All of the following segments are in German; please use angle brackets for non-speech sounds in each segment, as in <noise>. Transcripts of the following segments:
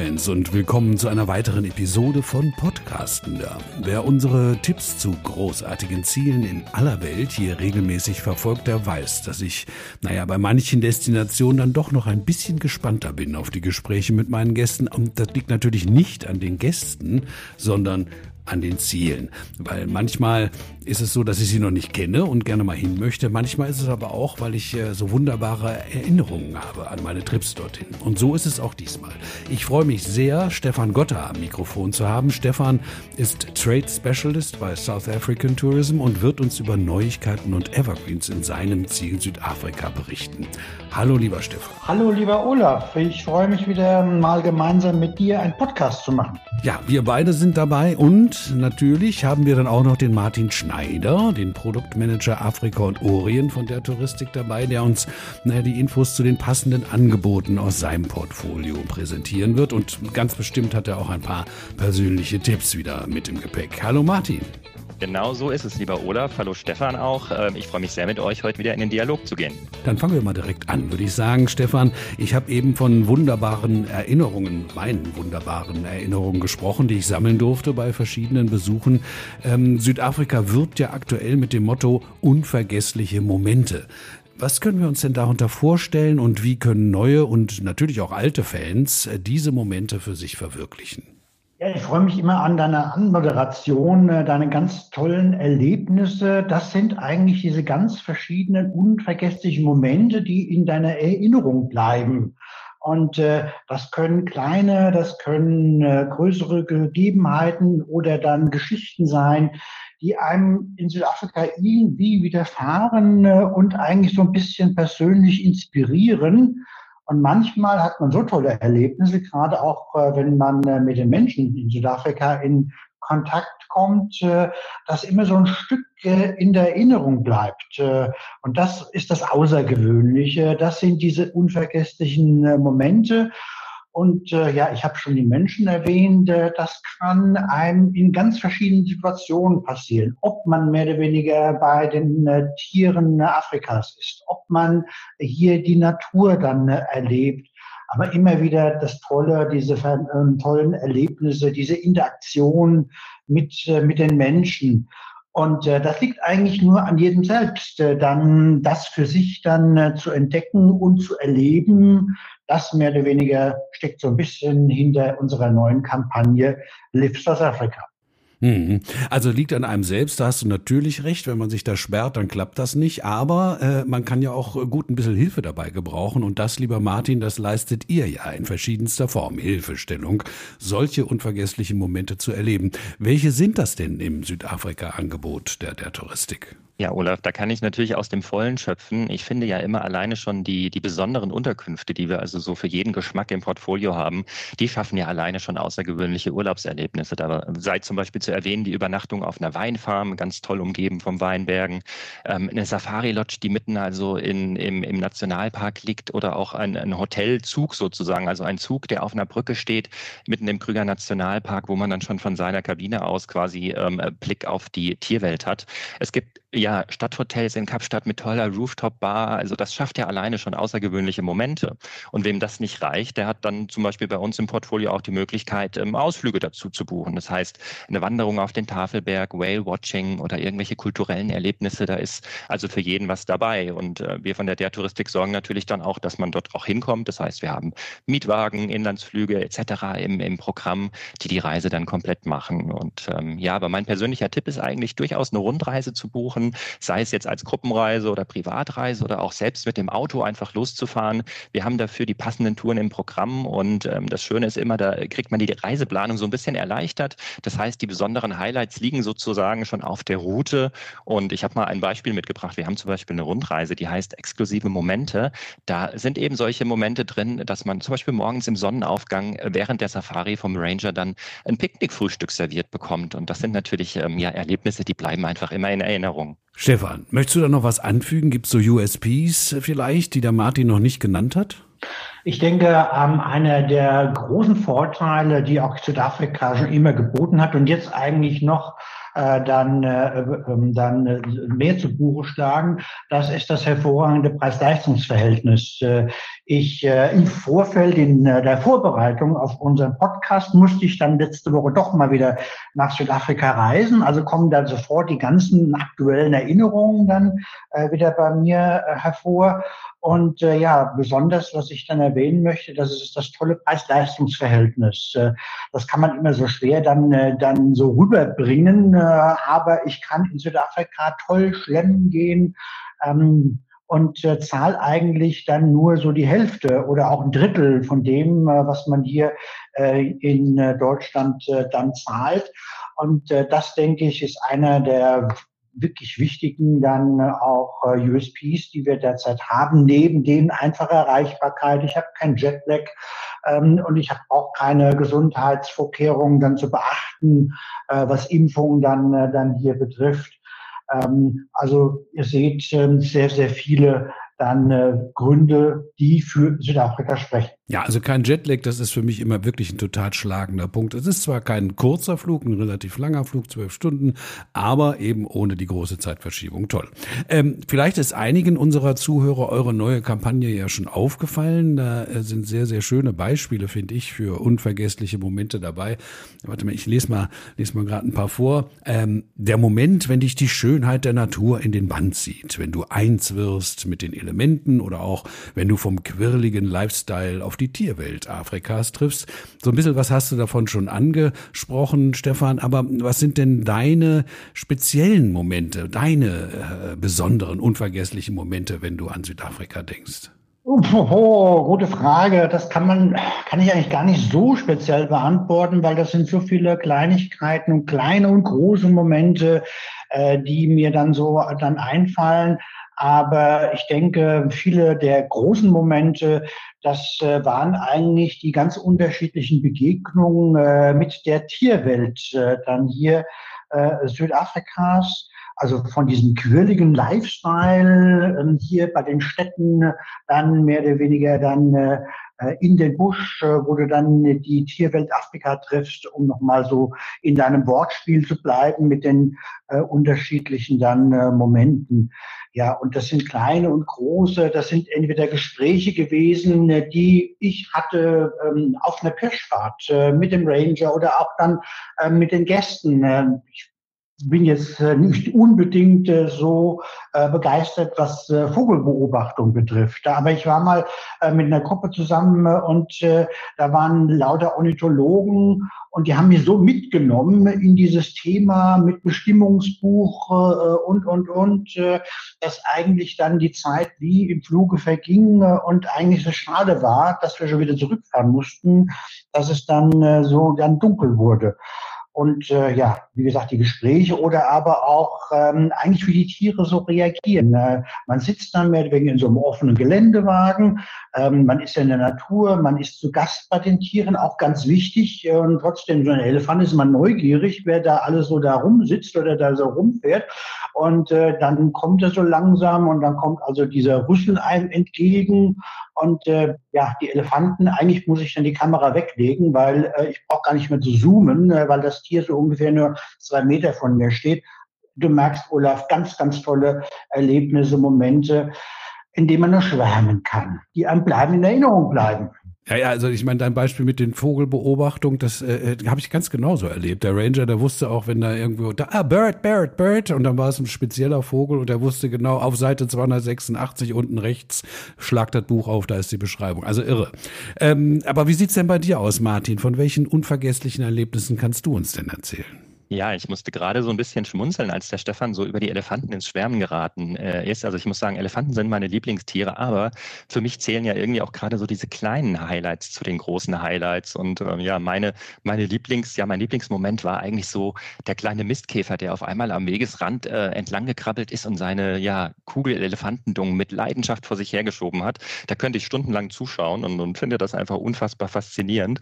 Reisefans und willkommen zu einer weiteren Episode von Podcastender. Wer unsere Tipps zu großartigen Zielen in aller Welt hier regelmäßig verfolgt, der weiß, dass ich, naja, bei manchen Destinationen dann doch noch ein bisschen gespannter bin auf die Gespräche mit meinen Gästen. Und das liegt natürlich nicht an den Gästen, sondern an den Zielen. Weil manchmal ist es so, dass ich sie noch nicht kenne und gerne mal hin möchte. Manchmal ist es aber auch, weil ich äh, so wunderbare Erinnerungen habe an meine Trips dorthin. Und so ist es auch diesmal. Ich freue mich sehr, Stefan Gotter am Mikrofon zu haben. Stefan ist Trade Specialist bei South African Tourism und wird uns über Neuigkeiten und Evergreens in seinem Ziel Südafrika berichten. Hallo, lieber Stefan. Hallo, lieber Olaf. Ich freue mich wieder mal gemeinsam mit dir einen Podcast zu machen. Ja, wir beide sind dabei und natürlich haben wir dann auch noch den Martin Schneider, den Produktmanager Afrika und Orient von der Touristik dabei, der uns naja, die Infos zu den passenden Angeboten aus seinem Portfolio präsentieren wird. Und ganz bestimmt hat er auch ein paar persönliche Tipps wieder mit im Gepäck. Hallo Martin. Genau so ist es, lieber Olaf. Hallo Stefan auch. Ähm, ich freue mich sehr, mit euch heute wieder in den Dialog zu gehen. Dann fangen wir mal direkt an, würde ich sagen. Stefan, ich habe eben von wunderbaren Erinnerungen, meinen wunderbaren Erinnerungen gesprochen, die ich sammeln durfte bei verschiedenen Besuchen. Ähm, Südafrika wirbt ja aktuell mit dem Motto unvergessliche Momente. Was können wir uns denn darunter vorstellen und wie können neue und natürlich auch alte Fans diese Momente für sich verwirklichen? Ja, ich freue mich immer an deiner Anmoderation, äh, deine ganz tollen Erlebnisse. Das sind eigentlich diese ganz verschiedenen unvergesslichen Momente, die in deiner Erinnerung bleiben. Und äh, das können kleine, das können äh, größere Gegebenheiten oder dann Geschichten sein, die einem in Südafrika irgendwie widerfahren äh, und eigentlich so ein bisschen persönlich inspirieren. Und manchmal hat man so tolle Erlebnisse, gerade auch äh, wenn man äh, mit den Menschen in Südafrika in Kontakt kommt, äh, dass immer so ein Stück in der Erinnerung bleibt. Und das ist das Außergewöhnliche. Das sind diese unvergesslichen Momente. Und äh, ja, ich habe schon die Menschen erwähnt, äh, das kann einem in ganz verschiedenen Situationen passieren. Ob man mehr oder weniger bei den äh, Tieren Afrikas ist, man hier die Natur dann äh, erlebt, aber immer wieder das Tolle, diese äh, tollen Erlebnisse, diese Interaktion mit, äh, mit den Menschen. Und das liegt eigentlich nur an jedem selbst, dann das für sich dann zu entdecken und zu erleben, das mehr oder weniger steckt so ein bisschen hinter unserer neuen Kampagne Live South Africa. Mhm. Also liegt an einem selbst, da hast du natürlich recht, wenn man sich da sperrt, dann klappt das nicht, aber äh, man kann ja auch gut ein bisschen Hilfe dabei gebrauchen und das, lieber Martin, das leistet ihr ja in verschiedenster Form, Hilfestellung, solche unvergesslichen Momente zu erleben. Welche sind das denn im Südafrika-Angebot der, der Touristik? Ja, Olaf, da kann ich natürlich aus dem Vollen schöpfen. Ich finde ja immer alleine schon die, die besonderen Unterkünfte, die wir also so für jeden Geschmack im Portfolio haben, die schaffen ja alleine schon außergewöhnliche Urlaubserlebnisse. Da sei zum Beispiel zu erwähnen die Übernachtung auf einer Weinfarm, ganz toll umgeben vom Weinbergen, ähm, eine Safari-Lodge, die mitten also in, im, im Nationalpark liegt oder auch ein, ein Hotelzug sozusagen, also ein Zug, der auf einer Brücke steht, mitten im Krüger Nationalpark, wo man dann schon von seiner Kabine aus quasi ähm, Blick auf die Tierwelt hat. Es gibt ja, Stadthotels in Kapstadt mit toller Rooftop-Bar, also das schafft ja alleine schon außergewöhnliche Momente. Und wem das nicht reicht, der hat dann zum Beispiel bei uns im Portfolio auch die Möglichkeit, ähm, Ausflüge dazu zu buchen. Das heißt, eine Wanderung auf den Tafelberg, Whale-Watching oder irgendwelche kulturellen Erlebnisse, da ist also für jeden was dabei. Und äh, wir von der Der Touristik sorgen natürlich dann auch, dass man dort auch hinkommt. Das heißt, wir haben Mietwagen, Inlandsflüge etc. im, im Programm, die die Reise dann komplett machen. Und ähm, ja, aber mein persönlicher Tipp ist eigentlich durchaus eine Rundreise zu buchen machen, sei es jetzt als Gruppenreise oder Privatreise oder auch selbst mit dem Auto einfach loszufahren. Wir haben dafür die passenden Touren im Programm und ähm, das Schöne ist immer, da kriegt man die Reiseplanung so ein bisschen erleichtert. Das heißt, die besonderen Highlights liegen sozusagen schon auf der Route und ich habe mal ein Beispiel mitgebracht. Wir haben zum Beispiel eine Rundreise, die heißt exklusive Momente. Da sind eben solche Momente drin, dass man zum Beispiel morgens im Sonnenaufgang während der Safari vom Ranger dann ein Picknickfrühstück serviert bekommt und das sind natürlich ähm, ja Erlebnisse, die bleiben einfach immer in Erinnerung. Stefan, möchtest du da noch was anfügen? Gibt es so USPs vielleicht, die der Martin noch nicht genannt hat? Ich denke, ähm, einer der großen Vorteile, die auch Südafrika schon immer geboten hat und jetzt eigentlich noch äh, dann, äh, ähm, dann äh, mehr zu Buche schlagen. Das ist das hervorragende Preis-Leistungs-Verhältnis. Ich äh, im Vorfeld, in äh, der Vorbereitung auf unseren Podcast, musste ich dann letzte Woche doch mal wieder nach Südafrika reisen. Also kommen dann sofort die ganzen aktuellen Erinnerungen dann äh, wieder bei mir äh, hervor. Und äh, ja, besonders, was ich dann erwähnen möchte, das ist das tolle Preis-Leistungs-Verhältnis. Äh, das kann man immer so schwer dann, äh, dann so rüberbringen, äh, aber ich kann in Südafrika toll schlemmen gehen. Ähm, und äh, zahle eigentlich dann nur so die Hälfte oder auch ein Drittel von dem, äh, was man hier äh, in äh, Deutschland äh, dann zahlt. Und äh, das, denke ich, ist einer der wirklich wichtigen dann auch äh, USPs, die wir derzeit haben, neben denen einfache Erreichbarkeit. Ich habe kein Jetlag ähm, und ich habe auch keine Gesundheitsvorkehrungen dann zu beachten, äh, was Impfungen dann, äh, dann hier betrifft. Ähm, also ihr seht äh, sehr, sehr viele dann äh, Gründe, die für Südafrika sprechen. Ja, also kein Jetlag, das ist für mich immer wirklich ein total schlagender Punkt. Es ist zwar kein kurzer Flug, ein relativ langer Flug, zwölf Stunden, aber eben ohne die große Zeitverschiebung. Toll. Ähm, vielleicht ist einigen unserer Zuhörer eure neue Kampagne ja schon aufgefallen. Da äh, sind sehr, sehr schöne Beispiele, finde ich, für unvergessliche Momente dabei. Warte mal, ich lese mal, lese mal gerade ein paar vor. Ähm, der Moment, wenn dich die Schönheit der Natur in den Band zieht, wenn du eins wirst mit den Elementen oder auch wenn du vom quirligen Lifestyle auf die Tierwelt Afrikas triffst. So ein bisschen was hast du davon schon angesprochen, Stefan, aber was sind denn deine speziellen Momente, deine äh, besonderen, unvergesslichen Momente, wenn du an Südafrika denkst? Oh, gute Frage. Das kann man, kann ich eigentlich gar nicht so speziell beantworten, weil das sind so viele Kleinigkeiten und kleine und große Momente, äh, die mir dann so dann einfallen. Aber ich denke, viele der großen Momente, das äh, waren eigentlich die ganz unterschiedlichen Begegnungen äh, mit der Tierwelt äh, dann hier Südafrikas. Also von diesem quirligen Lifestyle ähm, hier bei den Städten dann mehr oder weniger dann in den Busch, wo du dann die Tierwelt Afrika triffst, um nochmal so in deinem Wortspiel zu bleiben mit den unterschiedlichen dann Momenten. Ja, und das sind kleine und große, das sind entweder Gespräche gewesen, äh, die ich hatte ähm, auf einer Pirschfahrt äh, mit dem Ranger oder auch dann äh, mit den Gästen. Äh, ich bin jetzt äh, nicht unbedingt äh, so äh, begeistert, was Vogelbeobachtung betrifft. Aber ich war mal mit einer Gruppe zusammen und da waren lauter Ornithologen und die haben mich so mitgenommen in dieses Thema mit Bestimmungsbuch und, und, und, dass eigentlich dann die Zeit wie im Fluge verging und eigentlich so schade war, dass wir schon wieder zurückfahren mussten, dass es dann so dann dunkel wurde. Und äh, ja, wie gesagt, die Gespräche oder aber auch ähm, eigentlich, wie die Tiere so reagieren. Äh, man sitzt dann mehr oder weniger in so einem offenen Geländewagen, ähm, man ist ja in der Natur, man ist zu Gast bei den Tieren, auch ganz wichtig. Äh, und trotzdem, so ein Elefant ist man neugierig, wer da alles so da rumsitzt oder da so rumfährt. Und äh, dann kommt er so langsam und dann kommt also dieser Rüssel einem entgegen und äh, ja, die Elefanten, eigentlich muss ich dann die Kamera weglegen, weil äh, ich brauche gar nicht mehr zu zoomen, äh, weil das Tier so ungefähr nur zwei Meter von mir steht. Du merkst, Olaf, ganz, ganz tolle Erlebnisse, Momente, in denen man nur schwärmen kann, die einem bleiben in Erinnerung bleiben. Ja, ja, also ich meine, dein Beispiel mit den Vogelbeobachtungen, das äh, äh habe ich ganz genauso erlebt. Der Ranger, der wusste auch, wenn da irgendwo, da, ah, Bird, Bird, Bird, und dann war es ein spezieller Vogel und der wusste genau, auf Seite 286 unten rechts, schlag das Buch auf, da ist die Beschreibung. Also irre. Ähm, aber wie sieht's denn bei dir aus, Martin? Von welchen unvergesslichen Erlebnissen kannst du uns denn erzählen? Ja, ich musste gerade so ein bisschen schmunzeln, als der Stefan so über die Elefanten ins Schwärmen geraten äh, ist. Also ich muss sagen, Elefanten sind meine Lieblingstiere, aber für mich zählen ja irgendwie auch gerade so diese kleinen Highlights zu den großen Highlights. Und ähm, ja, meine, meine Lieblings, ja, mein Lieblingsmoment war eigentlich so der kleine Mistkäfer, der auf einmal am Wegesrand äh, entlang gekrabbelt ist und seine ja, Kugel-Elefantendungen mit Leidenschaft vor sich hergeschoben hat. Da könnte ich stundenlang zuschauen und, und finde das einfach unfassbar faszinierend.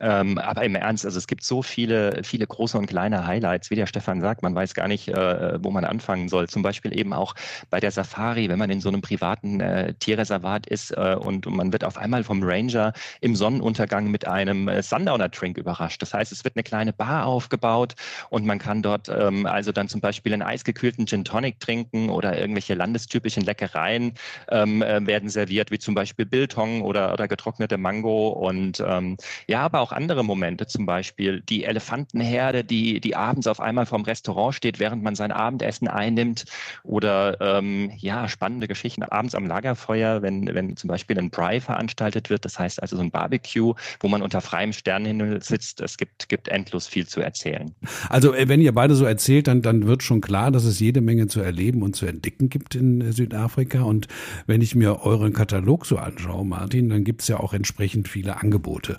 Ähm, aber im Ernst, also es gibt so viele, viele große und kleine Highlights, wie der Stefan sagt, man weiß gar nicht, äh, wo man anfangen soll. Zum Beispiel eben auch bei der Safari, wenn man in so einem privaten äh, Tierreservat ist äh, und, man wird auf einmal vom Ranger im Sonnenuntergang mit einem äh, Sundowner-Drink überrascht. Das heißt, es wird eine kleine Bar aufgebaut und man kann dort ähm, also dann zum Beispiel einen eisgekühlten Gin Tonic trinken oder irgendwelche landestypischen Leckereien ähm, äh, werden serviert, wie zum Beispiel Biltong oder, oder getrocknete Mango und ähm, ja, aber auch andere Momente, zum Beispiel die Elefantenherde, die, die abends auf einmal vom Restaurant steht, während man sein Abendessen einnimmt oder ähm, ja, spannende Geschichten abends am Lagerfeuer, wenn, wenn zum Beispiel ein Bry veranstaltet wird, das heißt also so ein Barbecue, wo man unter freiem Sternenhimmel sitzt. Es gibt, gibt endlos viel zu erzählen. Also äh, wenn ihr beide so erzählt, dann, dann wird schon klar, dass es jede Menge zu erleben und zu entdecken gibt in äh, Südafrika. Und wenn ich mir euren Katalog so anschaue, Martin, dann gibt es ja auch entsprechend viele Angebote.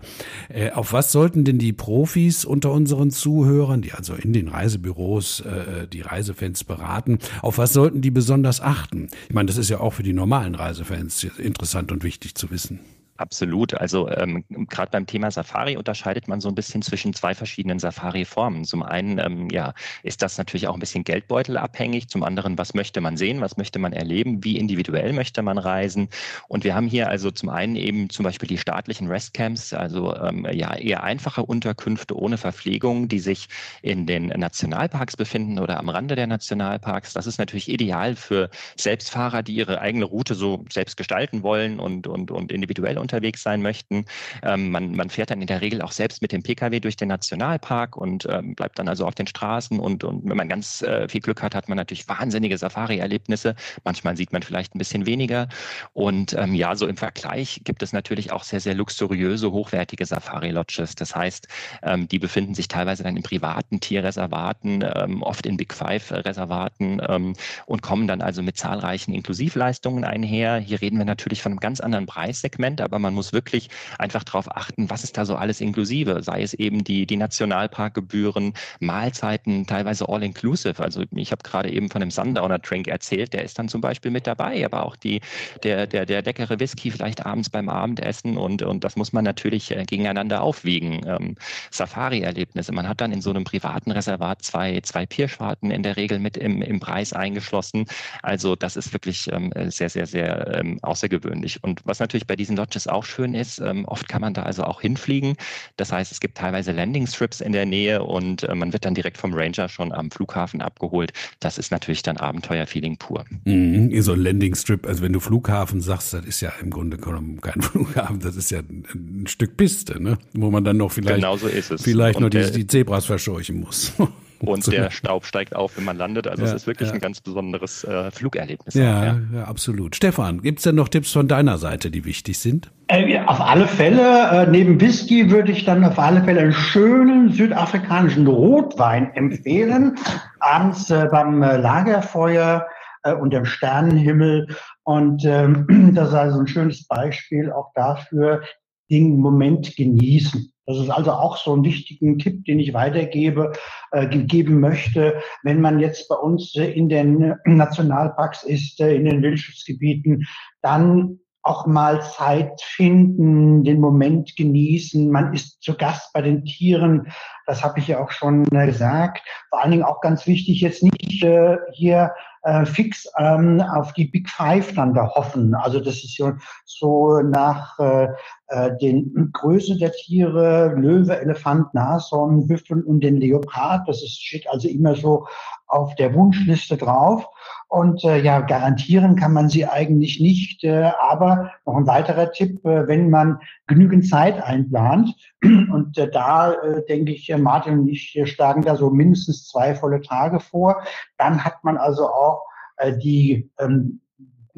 Äh, auf was sollten denn die Profis unter unseren Zuhörern, die also in den Reisebüros äh, die Reisefans beraten, auf was sollten die besonders achten? Ich meine, das ist ja auch für die normalen Reisefans interessant und wichtig zu wissen. Absolut. Also ähm, gerade beim Thema Safari unterscheidet man so ein bisschen zwischen zwei verschiedenen Safari-Formen. Zum einen ähm, ja, ist das natürlich auch ein bisschen geldbeutelabhängig. Zum anderen, was möchte man sehen, was möchte man erleben, wie individuell möchte man reisen. Und wir haben hier also zum einen eben zum Beispiel die staatlichen Restcamps, also ähm, ja eher einfache Unterkünfte ohne Verpflegung, die sich in den Nationalparks befinden oder am Rande der Nationalparks. Das ist natürlich ideal für Selbstfahrer, die ihre eigene Route so selbst gestalten wollen und, und, und individuell unterwegs sein möchten. Ähm, man, man fährt dann in der Regel auch selbst mit dem Pkw durch den Nationalpark und ähm, bleibt dann also auf den Straßen. Und, und wenn man ganz äh, viel Glück hat, hat man natürlich wahnsinnige Safari-Erlebnisse. Manchmal sieht man vielleicht ein bisschen weniger. Und ähm, ja, so im Vergleich gibt es natürlich auch sehr, sehr luxuriöse, hochwertige Safari-Lodges. Das heißt, ähm, die befinden sich teilweise dann in privaten Tierreservaten, ähm, oft in Big Five-Reservaten ähm, und kommen dann also mit zahlreichen Inklusivleistungen einher. Hier reden wir natürlich von einem ganz anderen Preissegment, aber man muss wirklich einfach darauf achten, was ist da so alles inklusive, sei es eben die, die Nationalparkgebühren, Mahlzeiten, teilweise all-inclusive. Also ich habe gerade eben von dem Sundowner Drink erzählt, der ist dann zum Beispiel mit dabei, aber auch die, der, der, der leckere Whisky vielleicht abends beim Abendessen und, und das muss man natürlich äh, gegeneinander aufwiegen. Ähm, Safari-Erlebnisse, man hat dann in so einem privaten Reservat zwei, zwei Pirschfahrten in der Regel mit im, im Preis eingeschlossen. Also das ist wirklich ähm, sehr, sehr, sehr ähm, außergewöhnlich. Und was natürlich bei diesen Lodges auch schön ist, ähm, oft kann man da also auch hinfliegen. Das heißt, es gibt teilweise Landing-Strips in der Nähe und äh, man wird dann direkt vom Ranger schon am Flughafen abgeholt. Das ist natürlich dann Abenteuerfeeling pur. Mhm, so ein Landing-Strip, also wenn du Flughafen sagst, das ist ja im Grunde genommen kein <laughs> Flughafen, das ist ja ein, ein Stück Piste, ne? wo man dann noch vielleicht, genau so vielleicht noch die, die Zebras verscheuchen muss. <laughs> und so. der Staub steigt auf, wenn man landet. Also ja, es ist wirklich ja. ein ganz besonderes äh, Flugerlebnis. Ja, auch, ja, ja. absolut. Stefan, gibt es denn noch Tipps von deiner Seite, die wichtig sind? Äh, auf alle Fälle, äh, neben Whisky würde ich dann auf alle Fälle einen schönen südafrikanischen Rotwein empfehlen. <laughs> Abends äh, beim äh, Lagerfeuer äh, und dem Sternenhimmel. Und ähm, <clears throat> das ist also ein schönes Beispiel auch dafür, den Moment genießen. Das ist also auch so ein wichtigen Tipp, den ich weitergebe, äh, geben möchte. Wenn man jetzt bei uns in den Nationalparks ist, äh, in den Wildschutzgebieten, dann auch mal Zeit finden, den Moment genießen. Man ist zu Gast bei den Tieren. Das habe ich ja auch schon äh, gesagt. Vor allen Dingen auch ganz wichtig, jetzt nicht äh, hier äh, fix ähm, auf die Big Five dann da hoffen. Also das ist so, so nach äh, äh, den Größe der Tiere, Löwe, Elefant, Nashorn, Büffel und den Leopard. Das ist, steht also immer so auf der Wunschliste drauf. Und äh, ja, garantieren kann man sie eigentlich nicht. Äh, aber noch ein weiterer Tipp, äh, wenn man genügend Zeit einplant, <clears throat> und äh, da äh, denke ich, Martin und ich schlagen da so mindestens zwei volle Tage vor, dann hat man also auch äh, die ähm,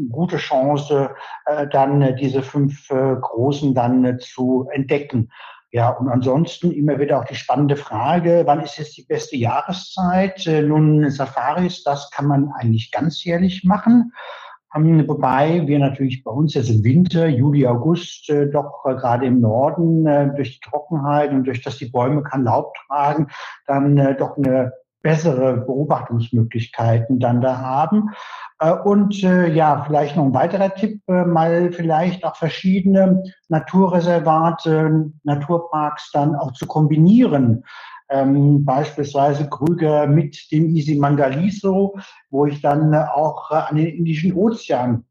gute Chance, äh, dann äh, diese fünf äh, Großen dann zu entdecken. Ja, und ansonsten immer wieder auch die spannende Frage, wann ist jetzt die beste Jahreszeit? Nun, Safaris, das kann man eigentlich ganzjährlich machen. Ähm, wobei wir natürlich bei uns jetzt im Winter, Juli, August, doch gerade im Norden durch die Trockenheit und durch das die Bäume kein Laub tragen, dann doch eine bessere Beobachtungsmöglichkeiten dann da haben. Äh, und äh, ja, vielleicht noch ein weiterer Tipp, äh, mal vielleicht auch verschiedene Naturreservate, Naturparks dann auch zu kombinieren. ähm, beispielsweise Krüger mit dem Easy Mangaliso, wo ich dann auch äh, an den Indischen Ozean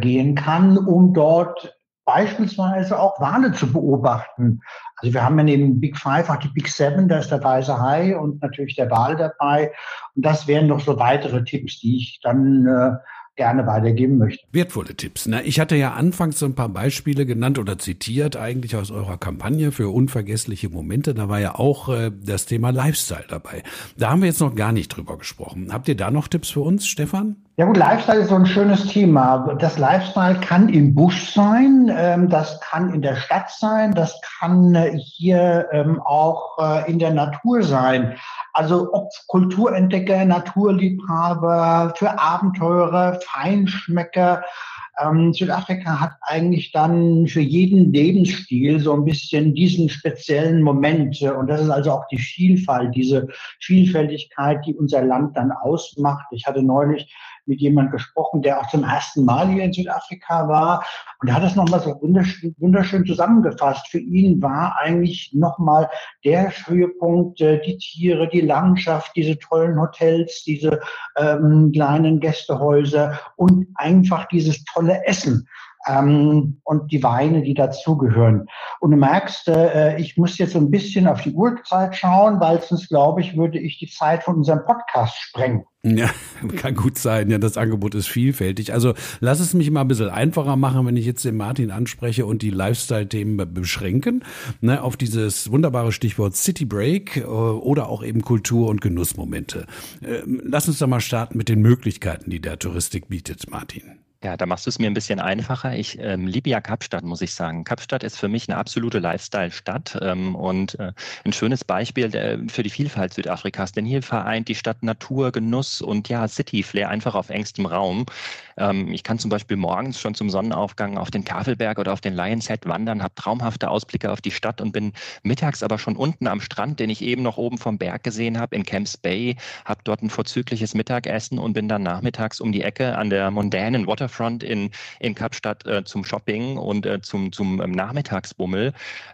gehen kann, um dort beispielsweise auch Wale zu beobachten. Also wir haben ja neben Big Five auch die Big Seven, da ist der weiße Hai und natürlich der Wal dabei. Und das wären noch so weitere Tipps, die ich dann äh, gerne weitergeben möchte. Wertvolle Tipps. Na, ich hatte ja anfangs so ein paar Beispiele genannt oder zitiert, eigentlich aus eurer Kampagne für unvergessliche Momente. Da war ja auch äh, das Thema Lifestyle dabei. Da haben wir jetzt noch gar nicht drüber gesprochen. Habt ihr da noch Tipps für uns, Stefan? Ja gut, Lifestyle ist so ein schönes Thema. Das Lifestyle kann im Busch sein, ähm, das kann in der Stadt sein, das kann äh, hier ähm, auch äh, in der Natur sein. Also ob Kulturentdecker, Naturliebhaber, für Abenteurer, Feinschmecker. Ähm, Südafrika hat eigentlich dann für jeden Lebensstil so ein bisschen diesen speziellen Moment. Und das ist also auch die Vielfalt, diese Vielfältigkeit, die unser Land dann ausmacht. Ich hatte neulich mit jemandem gesprochen, der auch zum ersten Mal hier in Südafrika war. Und er hat das nochmal so wunderschön, zusammengefasst. Für ihn war eigentlich nochmal der Höhepunkt äh, die Tiere, die Landschaft, diese tollen Hotels, diese ähm, kleinen Gästehäuser und einfach dieses tolle Essen ähm, und die Weine, die dazugehören. Und du merkst, äh, ich muss jetzt so ein bisschen auf die Uhrzeit schauen, weil sonst, glaube ich, würde ich die Zeit von unserem Podcast sprengen. Ja, <laughs> kann gut sein. Ja, das Angebot ist vielfältig. Also lass es mich mal ein bisschen einfacher machen, wenn ich jetzt den Martin anspreche und die Lifestyle-Themen beschränken, ne, auf dieses wunderbare Stichwort City Break äh, oder auch eben Kultur- und Genussmomente. Äh, lass uns da mal starten mit den Möglichkeiten, die der Touristik bietet, Martin. Ja, da machst du es mir ein bisschen einfacher. Ich ähm, liebe ja Kapstadt, muss ich sagen. Kapstadt ist für mich eine absolute Lifestyle-Stadt ähm, und äh, ein schönes Beispiel äh, für die Vielfalt Südafrikas. Denn hier vereint die Stadt Natur, Genuss und ja City-Flair einfach auf engstem Raum. Ähm, ich kann zum Beispiel morgens schon zum Sonnenaufgang auf den Kafelberg oder auf den Lions Head wandern, habe traumhafte Ausblicke auf die Stadt und bin mittags aber schon unten am Strand, den ich eben noch oben vom Berg gesehen habe, in Camps Bay, habe dort ein vorzügliches Mittagessen und bin dann nachmittags um die Ecke an der mondänen Water Waterfront in, in Kapstadt äh, zum Shopping und äh, zum, zum ähm, Nachmittagsbummel.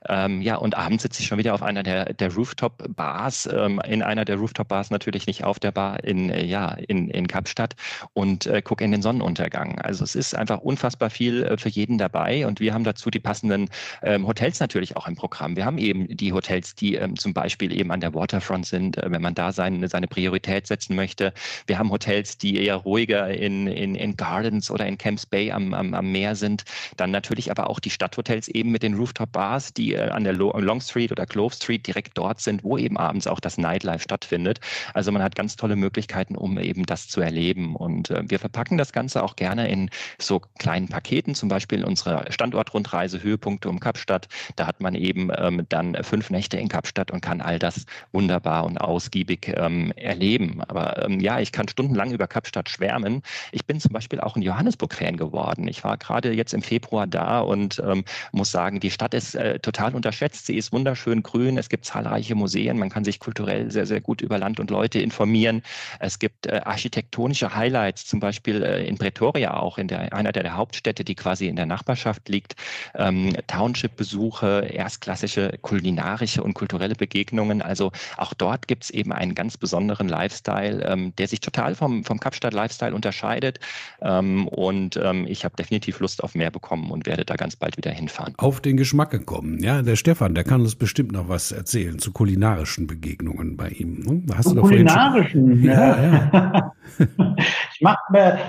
Ähm, ja, und abends sitze ich schon wieder auf einer der, der Rooftop-Bars, ähm, in einer der Rooftop-Bars natürlich nicht auf der Bar in, äh, ja, in, in Kapstadt und äh, gucke in den Sonnenuntergang. Also es ist einfach unfassbar viel äh, für jeden dabei und wir haben dazu die passenden ähm, Hotels natürlich auch im Programm. Wir haben eben die Hotels, die ähm, zum Beispiel eben an der Waterfront sind, äh, wenn man da seine, seine Priorität setzen möchte. Wir haben Hotels, die eher ruhiger in, in, in Gardens oder in Camps Bay am, am, am Meer sind. Dann natürlich aber auch die Stadthotels eben mit den Rooftop-Bars, die äh, an der Long Street oder Clove Street direkt dort sind, wo eben abends auch das Nightlife stattfindet. Also man hat ganz tolle Möglichkeiten, um eben das zu erleben. Und äh, wir verpacken das Ganze auch gerne in so kleinen Paketen, zum Beispiel unsere Standortrundreise Höhepunkte um Kapstadt. Da hat man eben ähm, dann fünf Nächte in Kapstadt und kann all das wunderbar und ausgiebig ähm, erleben. Aber ähm, ja, ich kann stundenlang über Kapstadt schwärmen. Ich bin zum Beispiel auch in Johannes Johannesburg-Fan geworden. Ich war gerade jetzt im Februar da und ähm, muss sagen, die Stadt ist äh, total unterschätzt. Sie ist wunderschön grün. Es gibt zahlreiche Museen. Man kann sich kulturell sehr, sehr gut über Land und Leute informieren. Es gibt äh, architektonische Highlights, zum Beispiel äh, in Pretoria auch, in der, einer der Hauptstädte, die quasi in der Nachbarschaft liegt. Ähm, Township-Besuche, erstklassische kulinarische und kulturelle Begegnungen. Also auch dort gibt es eben einen ganz besonderen Lifestyle, ähm, der sich total vom, vom Kapstadt-Lifestyle unterscheidet. Ähm, und ähm, ich habe definitiv Lust auf mehr bekommen und werde da ganz bald wieder hinfahren. Auf den Geschmack gekommen. Ja, der Stefan, der kann uns bestimmt noch was erzählen zu kulinarischen Begegnungen bei ihm. Hm? Hast zu du kulinarischen? Ja, ja. <laughs> <laughs> ich mach,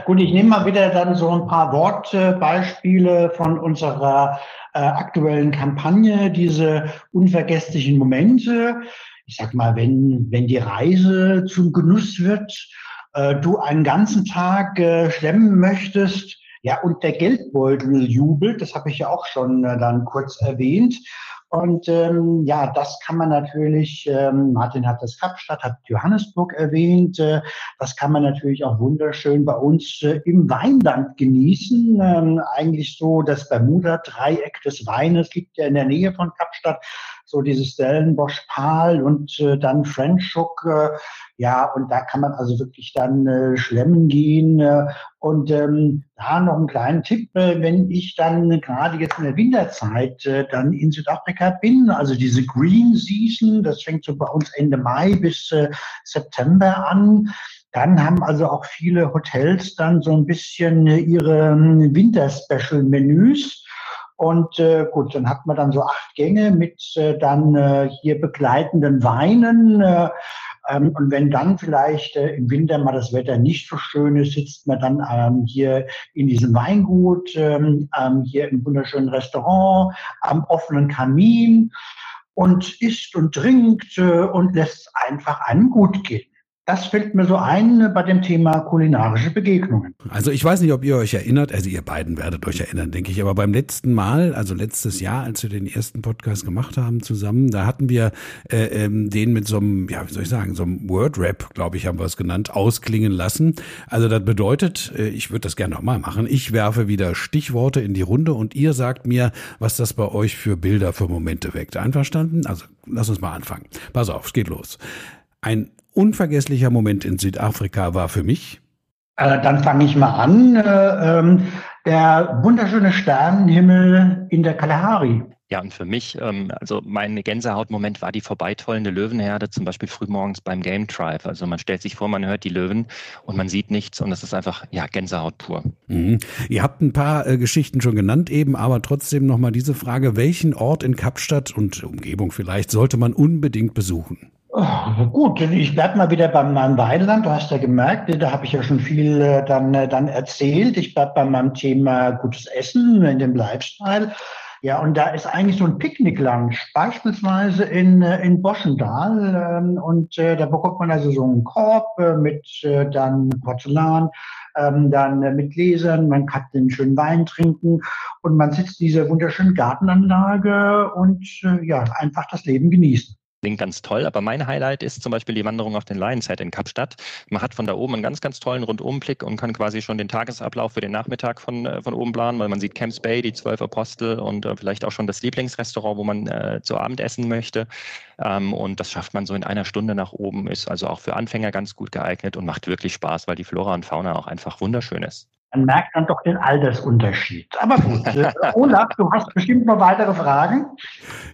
gut, ich nehme mal wieder dann so ein paar Wortbeispiele von unserer äh, aktuellen Kampagne, diese unvergesslichen Momente. Ich sag mal, wenn, wenn die Reise zum Genuss wird, äh, du einen ganzen Tag äh, stemmen möchtest, ja, und der Geldbeutel jubelt, das habe ich ja auch schon äh, dann kurz erwähnt. Und ähm, ja, das kann man natürlich, ähm, Martin hat das Kapstadt, hat Johannesburg erwähnt, äh, das kann man natürlich auch wunderschön bei uns äh, im Weinland genießen. Ähm, eigentlich so das Bermuda-Dreieck des Weines liegt ja in der Nähe von Kapstadt. So dieses Stellenbosch Pal und äh, dann Frenchhook. Äh, ja, und da kann man also wirklich dann äh, schlemmen gehen. Äh, und ähm, da noch einen kleinen Tipp, äh, wenn ich dann gerade jetzt in der Winterzeit äh, dann in Südafrika bin, also diese Green Season, das fängt so bei uns Ende Mai bis äh, September an. Dann haben also auch viele Hotels dann so ein bisschen ihre ähm, Winter-Special-Menüs. Und äh, gut, dann hat man dann so acht Gänge mit äh, dann äh, hier begleitenden Weinen. Äh, ähm, und wenn dann vielleicht äh, im Winter mal das Wetter nicht so schön ist, sitzt man dann ähm, hier in diesem Weingut, ähm, ähm hier im wunderschönen Restaurant, am offenen Kamin und isst und trinkt äh, und lässt einfach einem gut gehen. Das fällt mir so ein bei dem Thema kulinarische Begegnungen. Also ich weiß nicht, ob ihr euch erinnert, also ihr beiden werdet euch erinnern, denke ich, aber beim letzten Mal, also letztes Jahr, als wir den ersten Podcast gemacht haben zusammen, da hatten wir äh, ähm, den mit so einem, ja, wie soll ich sagen, so einem Word-Rap, glaube ich, haben wir es genannt, ausklingen lassen. Also das bedeutet, äh, ich würde das gerne nochmal machen, ich werfe wieder Stichworte in die Runde und ihr sagt mir, was das bei euch für Bilder, für Momente weckt. Einverstanden? Also lass uns mal anfangen. Pass auf, es geht los. Ein unvergesslicher Moment in Südafrika war für mich? Äh, dann fange ich mal an. Äh, ähm, der wunderschöne Sternenhimmel in der Kalahari. Ja, und für mich, ähm, also mein Gänsehautmoment war die vorbeitollende Löwenherde, zum Beispiel frühmorgens beim Game Drive. Also man stellt sich vor, man hört die Löwen und man sieht nichts und das ist einfach, ja, Gänsehaut pur. Mhm. Ihr habt ein paar äh, Geschichten schon genannt eben, aber trotzdem nochmal diese Frage, welchen Ort in Kapstadt und Umgebung vielleicht sollte man unbedingt besuchen? Oh, gut, ich bleibe mal wieder bei meinem Weideland. Du hast ja gemerkt, da habe ich ja schon viel äh, dann, äh, dann erzählt. Ich bleibe bei meinem Thema gutes Essen in dem Lifestyle. Ja, und da ist eigentlich so ein Picknicklunch, beispielsweise in, äh, in Boschendal. Ähm, und da bekommt man also so einen Korb mit dann Porzellan, ähm, dann mit Gläsern, man kann den schönen Wein trinken und man sitzt in dieser wunderschönen Gartenanlage und ja, einfach das Leben genießen klingt ganz toll, aber mein Highlight ist zum Beispiel die Wanderung auf den Lions Head in Kapstadt. Man hat von da oben einen ganz, ganz tollen Rundumblick und kann quasi schon den Tagesablauf für den Nachmittag von, äh, von oben planen, weil man sieht Camps Bay, die zwölf Apostel und äh, vielleicht auch schon das Lieblingsrestaurant, wo man äh, zu Abend essen möchte. Ähm, und das schafft man so in einer Stunde nach oben, ist also auch für Anfänger ganz gut geeignet und macht wirklich Spaß, weil die Flora und Fauna auch einfach wunderschön ist. Man merkt dann doch den Altersunterschied. Aber gut, äh, Olaf, du hast bestimmt noch weitere Fragen.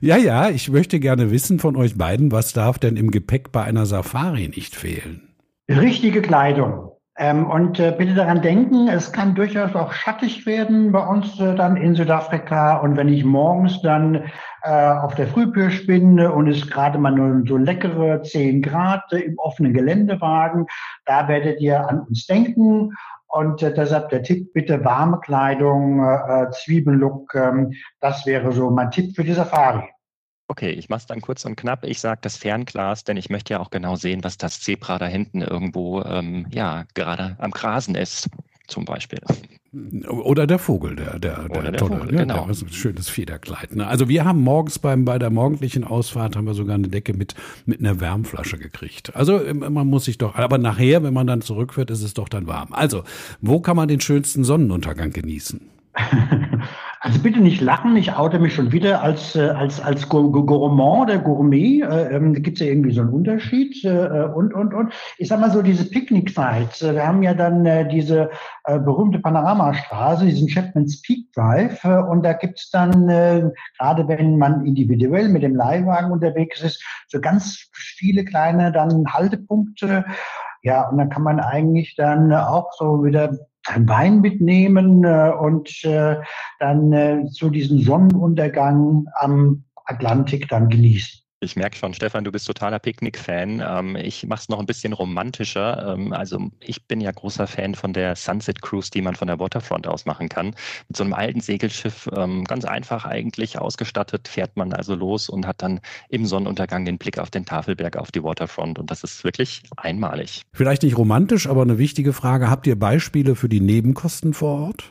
Ja, ja, ich möchte gerne wissen von euch beiden, was darf denn im Gepäck bei einer Safari nicht fehlen? Richtige Kleidung. Ähm, und äh, bitte daran denken, es kann durchaus auch schattig werden bei uns äh, dann in Südafrika. Und wenn ich morgens dann äh, auf der Frühpirsch bin und es gerade mal nur so leckere 10 Grad im offenen Geländewagen, da werdet ihr an uns denken. Und äh, deshalb der Tipp, bitte warme Kleidung, äh, äh, Zwiebellook, ähm, das wäre so mein Tipp für die Safari. Okay, ich mache es dann kurz und knapp. Ich sage das Fernglas, denn ich möchte ja auch genau sehen, was das Zebra da hinten irgendwo ähm, ja gerade am Grasen ist, zum Beispiel. Oder der Vogel, der, der, der, der Vogel, ne? genau. Der ist ein schönes Federkleid. Ne? Also wir haben morgens beim, bei der morgendlichen Ausfahrt haben wir sogar eine Decke mit, mit einer Wärmflasche gekriegt. Also ähm, man muss sich doch, aber nachher, wenn man dann zurückfährt, ist es doch dann warm. Also, wo kann man den schönsten Sonnenuntergang genießen? <laughs> Also bitte nicht lachen, ich oute mich schon wieder als, äh, als, als Gourmand oder Gourmet. Äh, ähm, da gibt es ja irgendwie so einen Unterschied äh, und, und, und. Ich sag mal so, diese Picknick-Sites. Äh, wir haben ja dann äh, diese äh, berühmte Panoramastraße, diesen Chapman's Peak Drive. Äh, und da gibt's dann, äh, gerade wenn man individuell mit dem Leihwagen unterwegs ist, so ganz viele kleine dann Haltepunkte. Ja, und dann kann man eigentlich dann auch so wieder Wein mitnehmen äh, und äh, dann äh, zu diesem Sonnenuntergang am Atlantik dann genießen. Ich merke schon, Stefan, du bist totaler Picknick-Fan. Ähm, ich mache es noch ein bisschen romantischer. Ähm, also ich bin ja großer Fan von der Sunset Cruise, die man von der Waterfront aus machen kann. Mit so einem alten Segelschiff, ähm, ganz einfach eigentlich ausgestattet, fährt man also los und hat dann im Sonnenuntergang den Blick auf den Tafelberg, auf die Waterfront. Und das ist wirklich einmalig. Vielleicht nicht romantisch, aber eine wichtige Frage. Habt ihr Beispiele für die Nebenkosten vor Ort?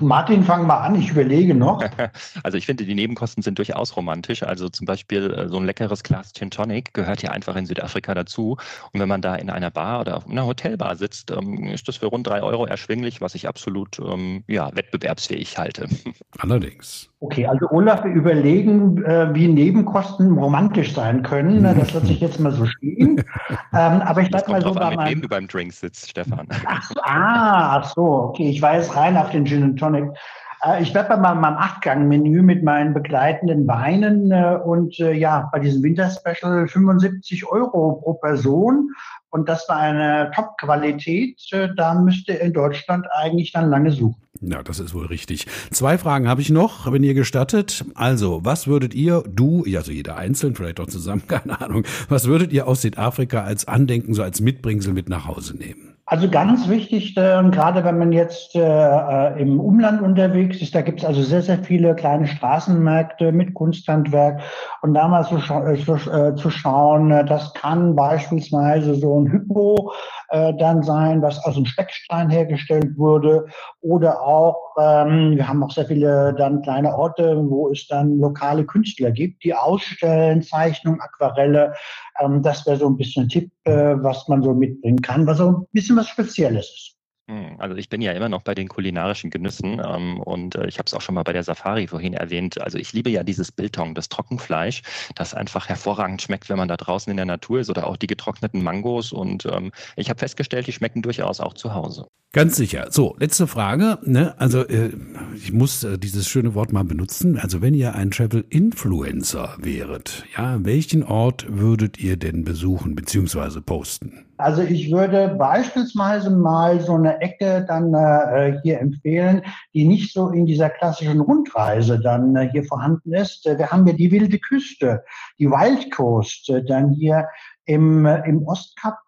Martin, fang mal an, ich überlege noch. <laughs> Also ich finde, die Nebenkosten sind durchaus romantisch. Also zum Beispiel äh, so ein leckeres Glas Gin Tonic gehört ja einfach in Südafrika dazu. Und wenn man da in einer Bar oder auf einer Hotelbar sitzt, ähm, ist das für rund drei Euro erschwinglich, was ich absolut ähm, ja, wettbewerbsfähig halte. <laughs> Allerdings. Okay, also Olaf, wir überlegen, äh, wie Nebenkosten romantisch sein können. Das lasse ich jetzt mal so stehen. <laughs> ähm, aber ich bleibe mal so bei meinem... du beim Drink sitzt, Stefan. Ach, ah, ach so, okay. Ich weiß rein auf den Gin and Tonic. Äh, ich bleibe bei meinem Achtgang-Menü mit meinen begleitenden Weinen äh, und äh, ja, bei diesem Winterspecial 75 Euro pro Person. Und das war eine Top-Qualität. Da müsste in Deutschland eigentlich dann lange suchen. Ja, das ist wohl richtig. Zwei Fragen habe ich noch, wenn ihr gestattet. Also, was würdet ihr, du, also jeder einzeln, vielleicht auch zusammen, <laughs> keine Ahnung, was würdet ihr aus Südafrika als Andenken, so als Mitbringsel mit nach Hause nehmen? Also ganz wichtig, äh, gerade wenn man jetzt äh, äh, im Umland unterwegs ist, da gibt es also sehr, sehr viele kleine Straßenmärkte mit Kunsthandwerk. Und da mal so, äh, so äh, zu schauen, äh, das kann beispielsweise so ein Hypo dann sein, was aus einem Speckstein hergestellt wurde. Oder auch, ähm, wir haben auch sehr viele dann kleine Orte, wo es dann lokale Künstler gibt, die ausstellen, Zeichnungen, Aquarelle. Ähm, das wäre so ein bisschen ein Tipp, was man so mitbringen kann, was so ein bisschen was Spezielles ist. Hm, also ich bin ja immer noch bei den kulinarischen Genüssen ähm, und äh, ich habe es auch schon mal bei der Safari vorhin erwähnt. Also ich liebe ja dieses Biltong, das Trockenfleisch, das einfach hervorragend schmeckt, wenn man da draußen in der Natur ist oder auch die getrockneten Mangos. Und ähm, ich habe festgestellt, die schmecken durchaus auch zu Hause. Ganz sicher. So, letzte Frage. Ne? Also äh, ich muss äh, dieses schöne Wort mal benutzen. Also wenn ihr ein Travel Influencer wäret, ja, welchen Ort würdet ihr denn besuchen bzw. posten? Also ich würde beispielsweise mal so eine Ecke dann äh, hier empfehlen, die nicht so in dieser klassischen Rundreise dann äh, hier vorhanden ist. Wir haben ja die wilde Küste, die Wild Coast, äh, dann hier im, äh, im Ostkap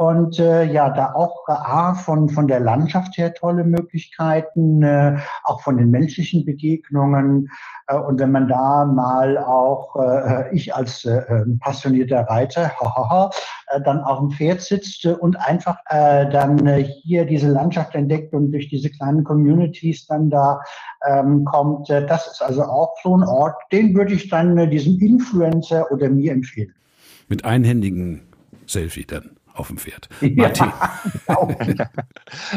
und äh, ja, da auch äh, von, von der Landschaft her tolle Möglichkeiten, äh, auch von den menschlichen Begegnungen. Äh, und wenn man da mal auch, äh, ich als äh, ähm, passionierter Reiter, <laughs> äh, dann auf dem Pferd sitzt und einfach äh, dann äh, hier diese Landschaft entdeckt und durch diese kleinen Communities dann da ähm, kommt, äh, das ist also auch so ein Ort, den würde ich dann äh, diesem Influencer oder mir empfehlen. Mit einhändigen Selfie dann auf dem Pferd. Martin. <laughs>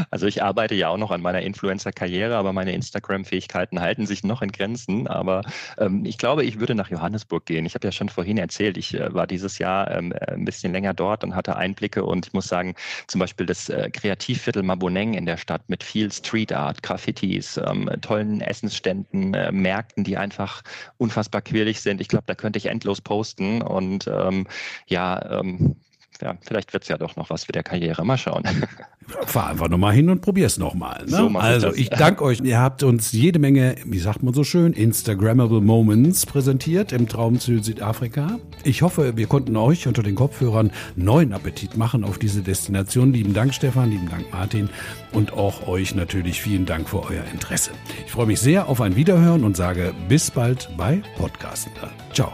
also ich arbeite ja auch noch an meiner Influencer-Karriere, aber meine Instagram-Fähigkeiten halten sich noch in Grenzen. Aber ähm, ich glaube, ich würde nach Johannesburg gehen. Ich habe ja schon vorhin erzählt, ich äh, war dieses Jahr ähm, äh, ein bisschen länger dort und hatte Einblicke und ich muss sagen, zum Beispiel das äh, Kreativviertel Maboneng in der Stadt mit viel Street Art, Graffitis, ähm, tollen Essensständen, äh, Märkten, die einfach unfassbar quirlig sind. Ich glaube, da könnte ich endlos posten und ähm, ja, ähm, ja, vielleicht wird es ja doch noch was für der Karriere. Mal schauen. <laughs> Fahr einfach nochmal hin und probier's nochmal. Ne? So also ich, ich danke euch. Ihr habt uns jede Menge, wie sagt man so schön, Instagrammable Moments präsentiert im Traumziel Südafrika. Ich hoffe, wir konnten euch unter den Kopfhörern neuen Appetit machen auf diese Destination. Lieben Dank, Stefan, lieben Dank, Martin und auch euch natürlich vielen Dank für euer Interesse. Ich freue mich sehr auf ein Wiederhören und sage bis bald bei Podcasten. Ciao.